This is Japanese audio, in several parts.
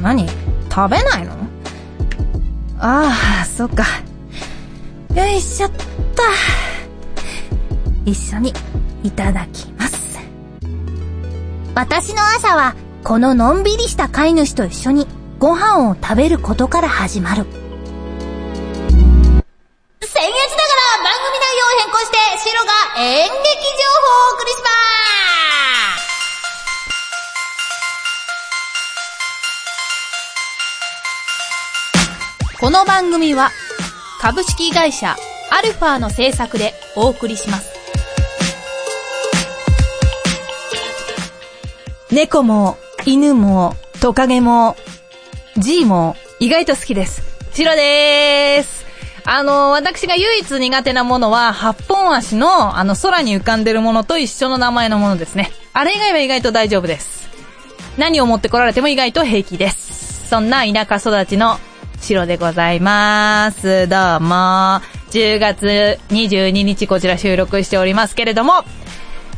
何？食べないの？ああ、そっか。よいしょっと。一緒にいただきます。私の朝は、こののんびりした飼い主と一緒にご飯を食べることから始まる。組は株式会社アルファの制作でお送りします。猫も、犬も、トカゲも、G も、意外と好きです。シロでーす。あの、私が唯一苦手なものは、八本足の、あの、空に浮かんでるものと一緒の名前のものですね。あれ以外は意外と大丈夫です。何を持ってこられても意外と平気です。そんな田舎育ちのシロでございます。どうも。10月22日こちら収録しておりますけれども、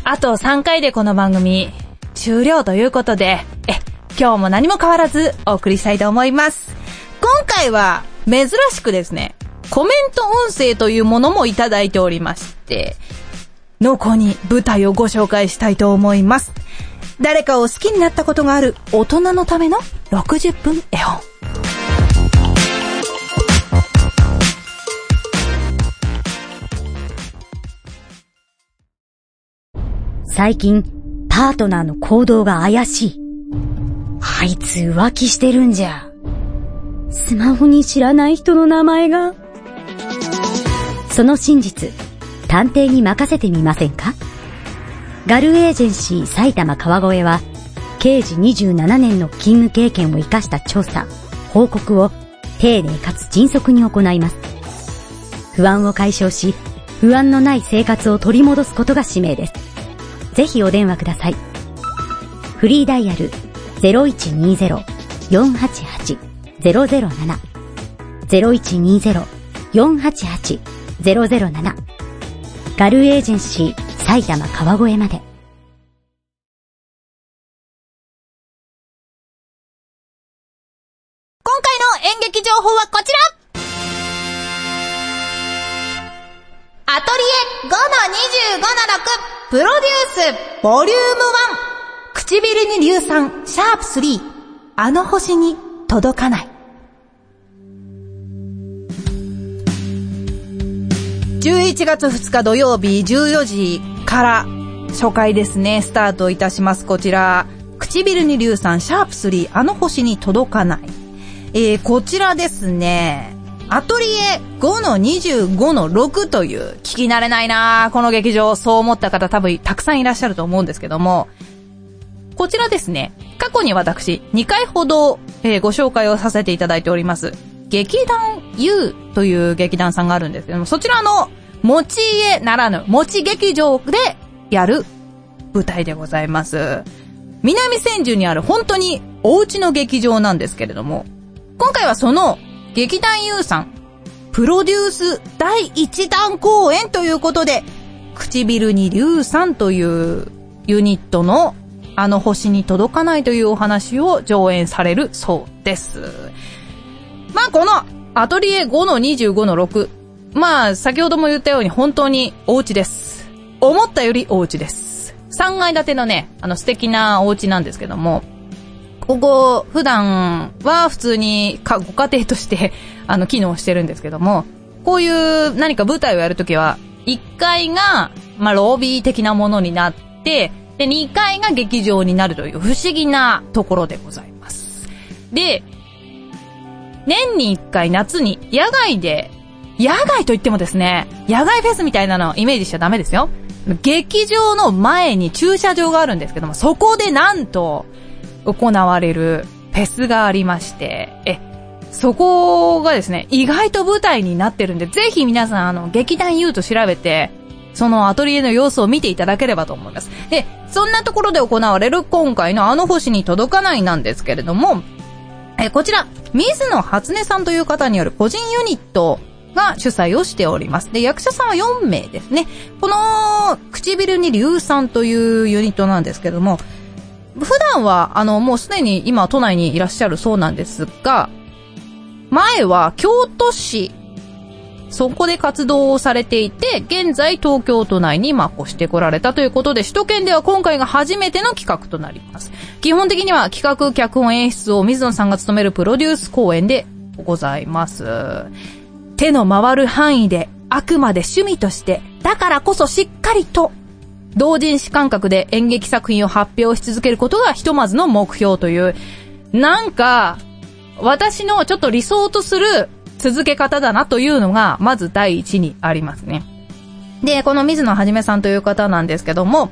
あと3回でこの番組終了ということで、え、今日も何も変わらずお送りしたいと思います。今回は珍しくですね、コメント音声というものもいただいておりまして、濃厚に舞台をご紹介したいと思います。誰かを好きになったことがある大人のための60分絵本。最近、パートナーの行動が怪しい。あいつ浮気してるんじゃ。スマホに知らない人の名前が。その真実、探偵に任せてみませんか？ガルエージェンシー埼玉川越は、刑事27年の勤務経験を活かした調査、報告を丁寧かつ迅速に行います。不安を解消し、不安のない生活を取り戻すことが使命です。ぜひお電話ください。フリーダイヤル0120-488-007 0120-488-007ガルエージェンシー埼玉川越まで。トリエ5の25の6プロデュースボリューム1唇に硫酸、シャープ3。あの星に届かない。11月2日土曜日14時から初回ですね、スタートいたします。こちら。唇に硫酸、シャープ3。あの星に届かない。えー、こちらですね。アトリエ5-25-6という、聞き慣れないなこの劇場、そう思った方多分たくさんいらっしゃると思うんですけども、こちらですね、過去に私、2回ほど、えーご紹介をさせていただいております。劇団 U という劇団さんがあるんですけども、そちらの持ち家ならぬ、持ち劇場でやる舞台でございます。南千住にある本当にお家の劇場なんですけれども、今回はその劇団 U さん、プロデュース第1弾公演ということで、唇に硫酸というユニットのあの星に届かないというお話を上演されるそうです。まあこのアトリエ5の25の6。まあ先ほども言ったように本当にお家です。思ったよりお家です。3階建てのね、あの素敵なお家なんですけども、ここ普段は普通にかご家庭として あの機能してるんですけども、こういう何か舞台をやるときは、1階が、まあロビー的なものになって、で、2階が劇場になるという不思議なところでございます。で、年に1回夏に野外で、野外といってもですね、野外フェスみたいなのをイメージしちゃダメですよ。劇場の前に駐車場があるんですけども、そこでなんと行われるフェスがありまして、え、そこがですね、意外と舞台になってるんで、ぜひ皆さん、あの、劇団 U と調べて、そのアトリエの様子を見ていただければと思います。で、そんなところで行われる今回のあの星に届かないなんですけれども、えこちら、水野初音さんという方による個人ユニットが主催をしております。で、役者さんは4名ですね。この、唇に硫酸というユニットなんですけども、普段は、あの、もうすでに今都内にいらっしゃるそうなんですが、前は京都市、そこで活動をされていて、現在東京都内にまあ越してこられたということで、首都圏では今回が初めての企画となります。基本的には企画、脚本、演出を水野さんが務めるプロデュース公演でございます。手の回る範囲で、あくまで趣味として、だからこそしっかりと、同人誌感覚で演劇作品を発表し続けることがひとまずの目標という、なんか、私のちょっと理想とする続け方だなというのが、まず第一にありますね。で、この水野はじめさんという方なんですけども、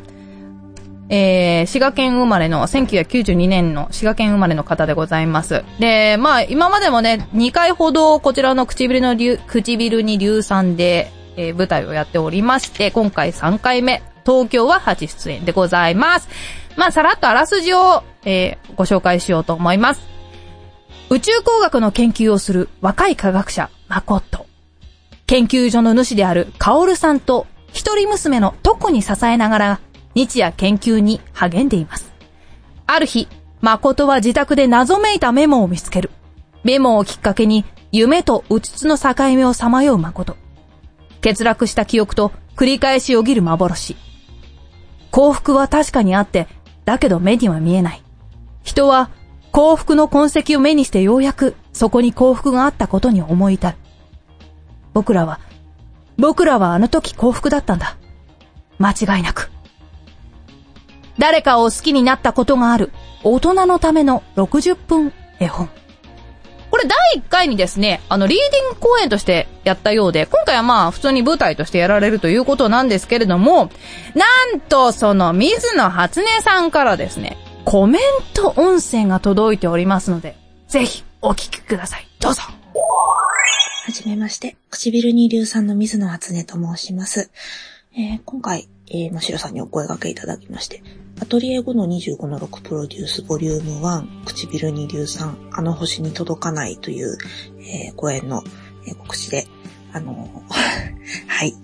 えー、滋賀県生まれの、1992年の滋賀県生まれの方でございます。で、まあ、今までもね、2回ほどこちらの唇の唇に硫酸で、えー、舞台をやっておりまして、今回3回目、東京は初出演でございます。まあ、さらっとあらすじを、えー、ご紹介しようと思います。宇宙工学の研究をする若い科学者、マコット。研究所の主であるカオルさんと一人娘のトコに支えながら日夜研究に励んでいます。ある日、誠は自宅で謎めいたメモを見つける。メモをきっかけに、夢とうつつの境目をさまよう誠。欠落した記憶と繰り返しよぎる幻。幸福は確かにあって、だけど目には見えない。人は幸福の痕跡を目にしてようやくそこに幸福があったことに思い至る。僕らは、僕らはあの時幸福だったんだ。間違いなく。誰かを好きになったことがある大人のための60分絵本。これ第1回にですね、あの、リーディング公演としてやったようで、今回はまあ普通に舞台としてやられるということなんですけれども、なんとその水野初音さんからですね、コメント音声が届いておりますので、ぜひお聞きください。どうぞ。はじめまして、唇に硫酸の水野初音と申します。えー、今回、えー、ましろさんにお声掛けいただきまして、アトリエ5の25の6プロデュースボリューム1、唇に硫酸、あの星に届かないという、えー、公演の、えー、告知で、あのー、はい。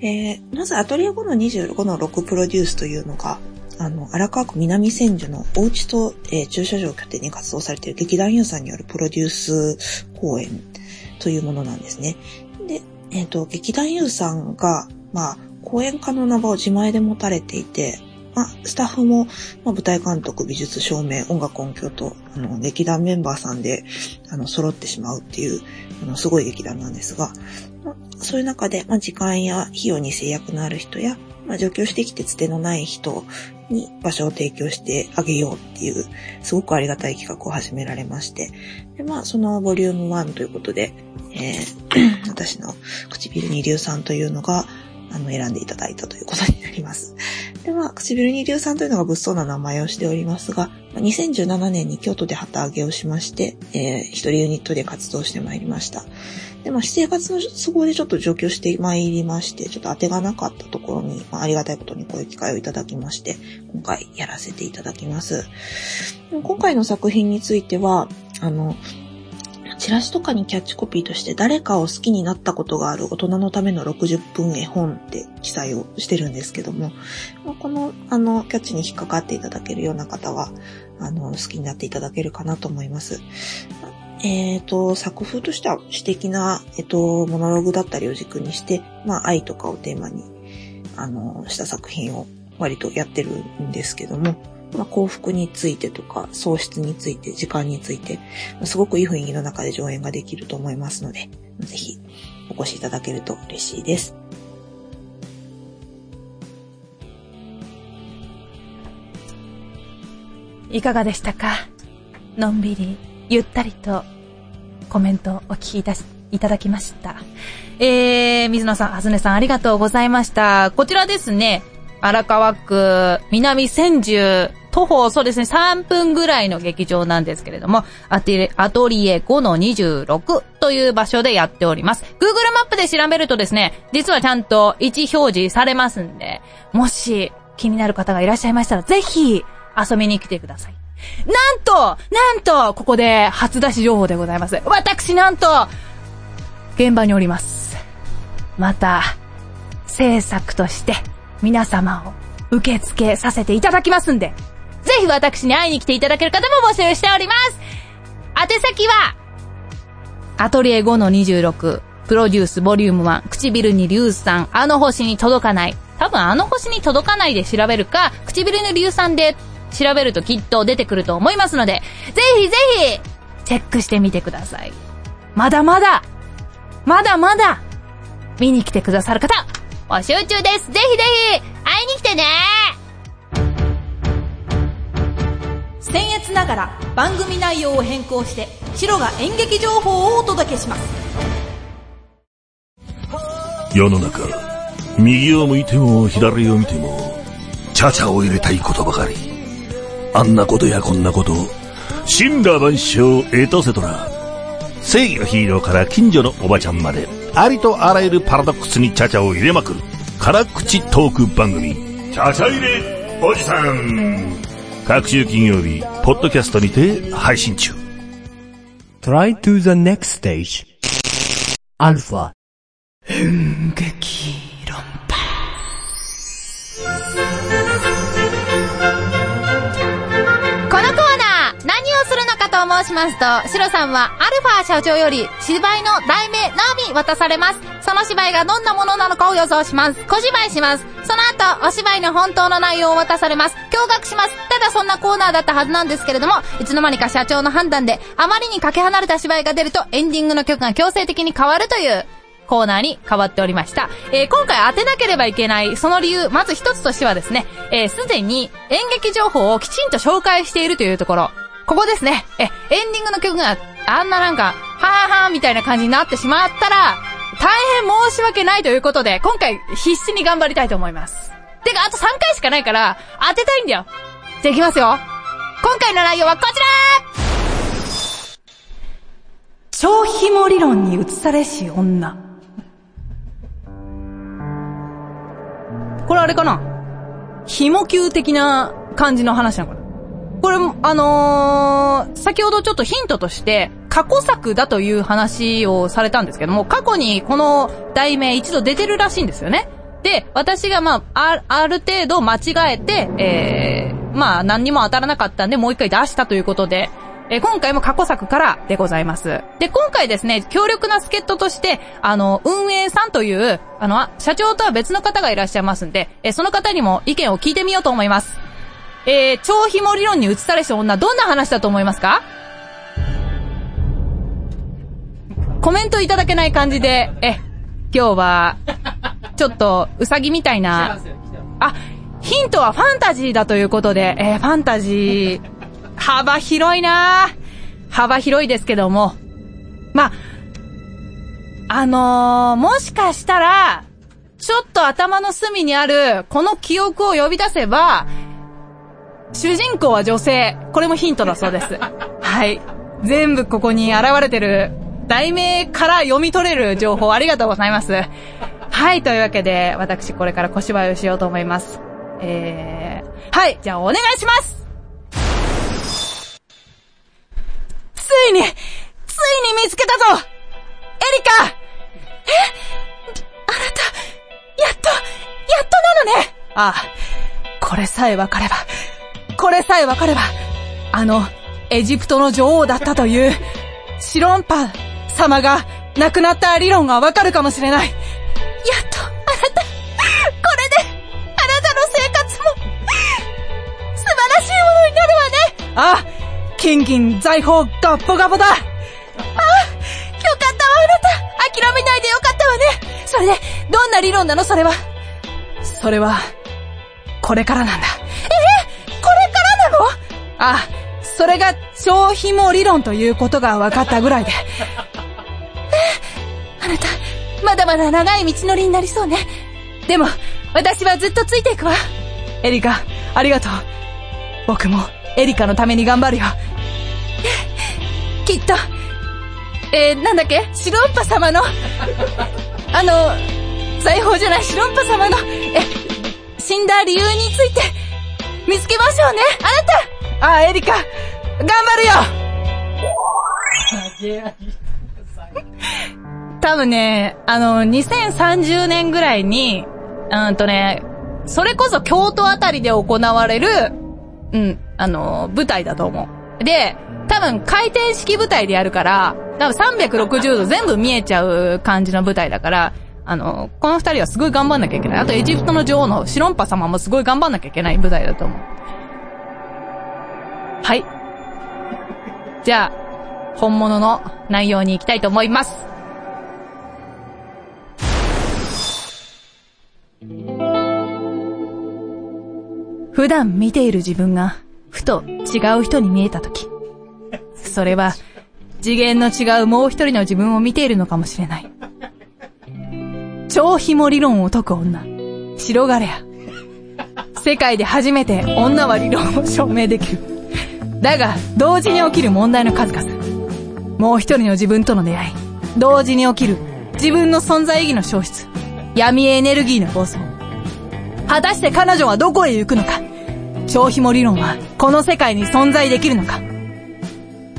えー、まずアトリエ5の25の6プロデュースというのが、あの、荒川区南千住のお家と、えー、駐車場を拠点に活動されている劇団優さんによるプロデュース公演というものなんですね。で、えっ、ー、と、劇団優さんが、まあ、講演家の名場を自前で持たれていて、まあ、スタッフも、まあ、舞台監督、美術照明、音楽音響と、あの、劇団メンバーさんで、あの、揃ってしまうっていう、あの、すごい劇団なんですが、まあ、そういう中で、まあ、時間や費用に制約のある人や、まあ、上京してきてつてのない人に場所を提供してあげようっていう、すごくありがたい企画を始められまして、で、まあ、そのボリューム1ということで、えー、私の唇に硫酸というのが、あの、選んでいただいたということになります。で、まあ、唇に硫酸というのが物騒な名前をしておりますが、2017年に京都で旗揚げをしまして、えー、一人ユニットで活動してまいりました。で、まあ、私生活の都合でちょっと上京してまいりまして、ちょっと当てがなかったところに、まあ、ありがたいことにこういう機会をいただきまして、今回やらせていただきます。今回の作品については、あの、チラシとかにキャッチコピーとして誰かを好きになったことがある大人のための60分絵本って記載をしてるんですけども、この、あの、キャッチに引っかかっていただけるような方は、あの、好きになっていただけるかなと思います。えっ、ー、と、作風としては詩的な、えっ、ー、と、モノログだったりを軸にして、まあ、愛とかをテーマに、あの、した作品を割とやってるんですけども、まあ、幸福についてとか、喪失について、時間について、すごくいい雰囲気の中で上演ができると思いますので、ぜひお越しいただけると嬉しいです。いかがでしたか？のんびり、ゆったりとコメントをお聞きいたしいただきました。えー、水野さん、はずねさんありがとうございました。こちらですね、荒川区南千住、徒歩、そうですね、3分ぐらいの劇場なんですけれども、アトリ、アトリエ5-26という場所でやっております。Google マップで調べるとですね、実はちゃんと位置表示されますんで、もし気になる方がいらっしゃいましたら、ぜひ遊びに来てください。なんとなんとここで初出し情報でございます。私なんと現場におります。また、制作として皆様を受け付けさせていただきますんで、ぜひ私に会いに来ていただける方も募集しております宛先は、アトリエ5-26、プロデュースボリューム1、唇に硫酸、あの星に届かない。多分あの星に届かないで調べるか、唇に硫酸で調べるときっと出てくると思いますので、ぜひぜひ、チェックしてみてください。まだまだ、まだまだ、見に来てくださる方、募集中です。ぜひぜひ、会いに来てね僭越ながら番組内容を変更して、白が演劇情報をお届けします。世の中、右を向いても左を見ても、チャチャを入れたいことばかり。あんなことやこんなこと、神羅万象エトセトラ。正義のヒーローから近所のおばちゃんまで、ありとあらゆるパラドックスにチャチャを入れまくる、辛口トーク番組、チャチャ入れおじさん。各週金曜日、ポッドキャストにて配信中。Try to the next stage. Alpha. このコーナしますと、シロさんはアルファ社長より芝居の題名のみ渡されます。その芝居がどんなものなのかを予想します。小芝居します。その後、お芝居の本当の内容を渡されます。驚愕します。ただそんなコーナーだったはずなんですけれども、いつの間にか社長の判断で、あまりにかけ離れた芝居が出ると、エンディングの曲が強制的に変わるという、コーナーに変わっておりました。えー今回当てなければいけない、その理由、まず一つとしてはですね、えーすでに演劇情報をきちんと紹介しているというところ。ここですね。え、エンディングの曲があんななんか、はーはーみたいな感じになってしまったら、大変申し訳ないということで、今回必死に頑張りたいと思います。てか、あと3回しかないから、当てたいんだよ。じゃあ行きますよ。今回の内容はこちら超紐理論に移されし女。これあれかな？紐球的な感じの話なのかな？これ、あのー、先ほどちょっとヒントとして、過去作だという話をされたんですけども、過去にこの題名一度出てるらしいんですよね。で、私がまあ、ある程度間違えて、えー、まあ何にも当たらなかったんで、もう一回出したということで、え今回も過去作からでございます。で、今回ですね、強力な助っ人として、あの、運営さんという、あの、社長とは別の方がいらっしゃいますんで、えその方にも意見を聞いてみようと思います。えー、超紐理論に移されし女、どんな話だと思いますか？コメントいただけない感じで、え、今日は、ちょっと、うさぎみたいな、あ、ヒントはファンタジーだということで、えーファンタジー、幅広いな。幅広いですけども、まあ、あのー、もしかしたら、ちょっと頭の隅にある、この記憶を呼び出せば、主人公は女性。これもヒントだそうです。はい。全部ここに現れてる、題名から読み取れる情報ありがとうございます。はい、というわけで、私これから小芝居をしようと思います。えー、はい、じゃあお願いしますついに、ついに見つけたぞエリカえあなた、やっと、やっとなのねああ、これさえわかれば、これさえわかれば、あの、エジプトの女王だったという、シロンパ様が亡くなった理論がわかるかもしれない。やっと、あなた、これで、あなたの生活も、素晴らしいものになるわねああ、金銀財宝ガッポガポだああ、よかったわ、あなた諦めないでよかったわねそれで、どんな理論なの？それは。それは、これからなんだ。ああ、それが超紐理論ということが分かったぐらいで。え あなた、まだまだ長い道のりになりそうね。でも、私はずっとついていくわ。エリカ、ありがとう。僕もエリカのために頑張るよ。きっと、えー、なんだっけ？シロンパ様の、あの、財宝じゃないシロンパ様の、え、死んだ理由について、見つけましょうねあなたあ、エリカ、頑張るよ 多分ね、あの、2030年ぐらいに、うんとね、それこそ京都あたりで行われる、うん、あの、舞台だと思う。で、多分回転式舞台でやるから、多分360度全部見えちゃう感じの舞台だから、あの、この二人はすごい頑張んなきゃいけない。あとエジプトの女王のシロンパ様もすごい頑張んなきゃいけない舞台だと思う。はい。じゃあ、本物の内容に行きたいと思います。普段見ている自分が、ふと違う人に見えたとき。それは、次元の違うもう一人の自分を見ているのかもしれない。超紐理論を解く女、白ガレア。世界で初めて女は理論を証明できる。だが、同時に起きる問題の数々。もう一人の自分との出会い。同時に起きる自分の存在意義の消失。闇エネルギーの暴走。果たして彼女はどこへ行くのか超紐理論はこの世界に存在できるのか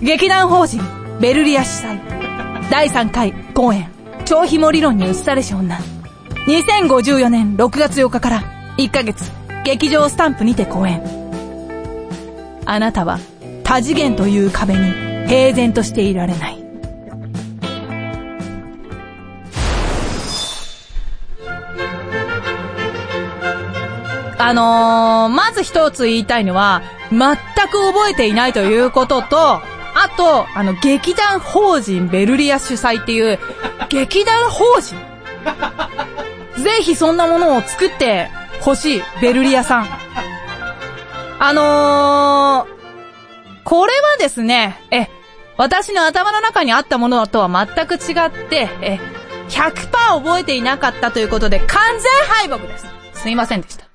劇団法人ベルリア主催第3回公演超紐理論に移されし女2054年6月8日から1ヶ月劇場スタンプにて公演あなたは多次元という壁に平然としていられないあのー、まず一つ言いたいのは、全く覚えていないということと、あと、あの、劇団法人ベルリア主催っていう、劇団法人ぜひそんなものを作ってほしい、ベルリアさん。あのー、これはですね、え、私の頭の中にあったものとは全く違って、え、100%覚えていなかったということで完全敗北です。すいませんでした。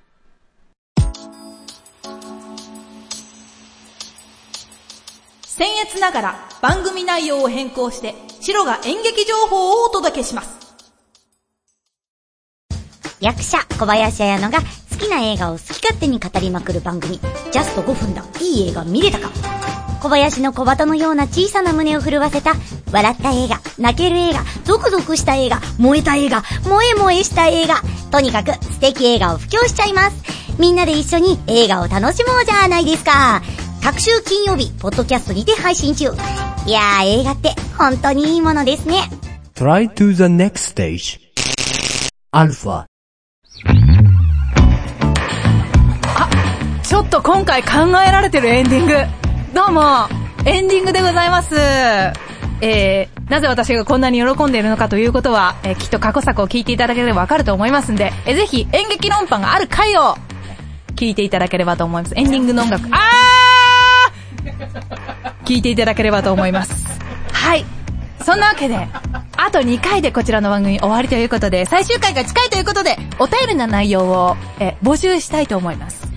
僭越ながら番組内容を変更して、白が演劇情報をお届けします。役者小林彩乃が好きな映画を好き勝手に語りまくる番組、ジャスト5分だ、いい映画見れたか？小林の小鳩のような小さな胸を震わせた、笑った映画、泣ける映画、ゾクゾクした映画、燃えた映画、萌え萌えした映画、とにかく素敵映画を布教しちゃいます。みんなで一緒に映画を楽しもうじゃないですか。各週金曜日、ポッドキャストにて配信中。いやー、映画って本当にいいものですね。Try to the next stage. Alpha. ちょっと今回考えられてるエンディング。どうも、エンディングでございます。えー、なぜ私がこんなに喜んでいるのかということは、えーきっと過去作を聞いていただければわかると思いますんで、えーぜひ演劇論破がある回を聞いていただければと思います。エンディングの音楽、あー聞いていただければと思います。はい。そんなわけで、あと2回でこちらの番組終わりということで、最終回が近いということで、お便りの内容を、え募集したいと思います。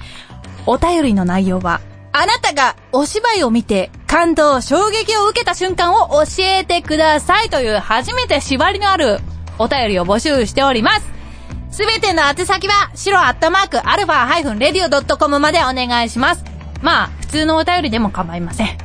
お便りの内容は、あなたがお芝居を見て感動、衝撃を受けた瞬間を教えてくださいという初めて縛りのあるお便りを募集しております。すべての宛先は、白アットマーク、アルファハイフンレディオドットコムまでお願いします。まあ、普通のお便りでも構いません。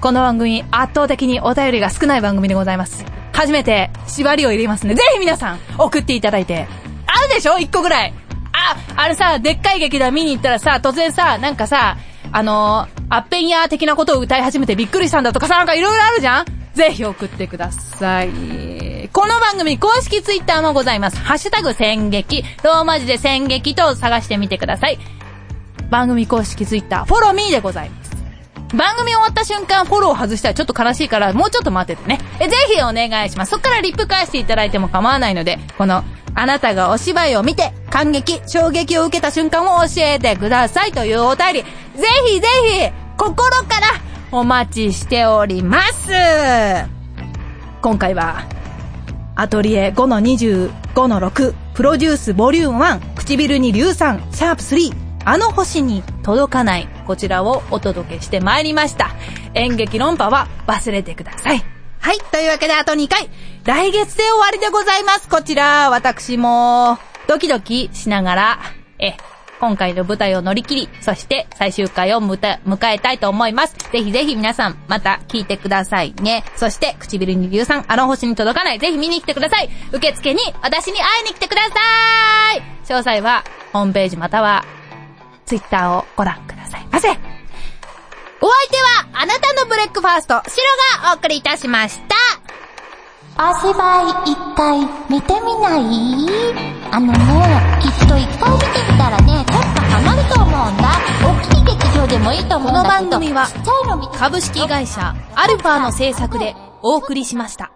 この番組、圧倒的にお便りが少ない番組でございます。初めて縛りを入れますので、ぜひ皆さん、送っていただいて。あるでしょ一個ぐらい。あ、あれさ、でっかい劇団見に行ったらさ、突然さ、なんかさ、あのー、アッペンヤー的なことを歌い始めてびっくりしたんだとかさ、なんかいろいろあるじゃんぜひ送ってください。この番組公式ツイッターもございます。ハッシュタグ戦劇、ローマ字で戦劇と探してみてください。番組公式ツイッター、フォローミーでございます。番組終わった瞬間フォロー外したらちょっと悲しいから、もうちょっと待っててね。え、ぜひお願いします。そっからリップ返していただいても構わないので、この、あなたがお芝居を見て、感激、衝撃を受けた瞬間を教えてくださいというお便り、ぜひぜひ、心からお待ちしております。今回は、アトリエ5-25の6、プロデュースボリューム1、唇に硫酸、シャープ3、あの星に届かない。こちらをお届けしてまいりました。演劇論破は忘れてください。はい。というわけであと2回。来月で終わりでございます。こちら、私も、ドキドキしながら、え、今回の舞台を乗り切り、そして最終回をむた迎えたいと思います。ぜひぜひ皆さん、また聞いてくださいね。そして、唇に硫酸、あの星に届かない。ぜひ見に来てください。受付に私に会いに来てください詳細は、ホームページまたは、ツイッターをご覧くださいませ。お相手は、あなたのブレックファースト、シロがお送りいたしました。お芝居一回見てみない？あのね、きっと一回見てみたらね、ちょっとハマると思うんだ。大きい劇場でもいいと思うんだけど。この番組は株式会社、アルファの制作でお送りしました。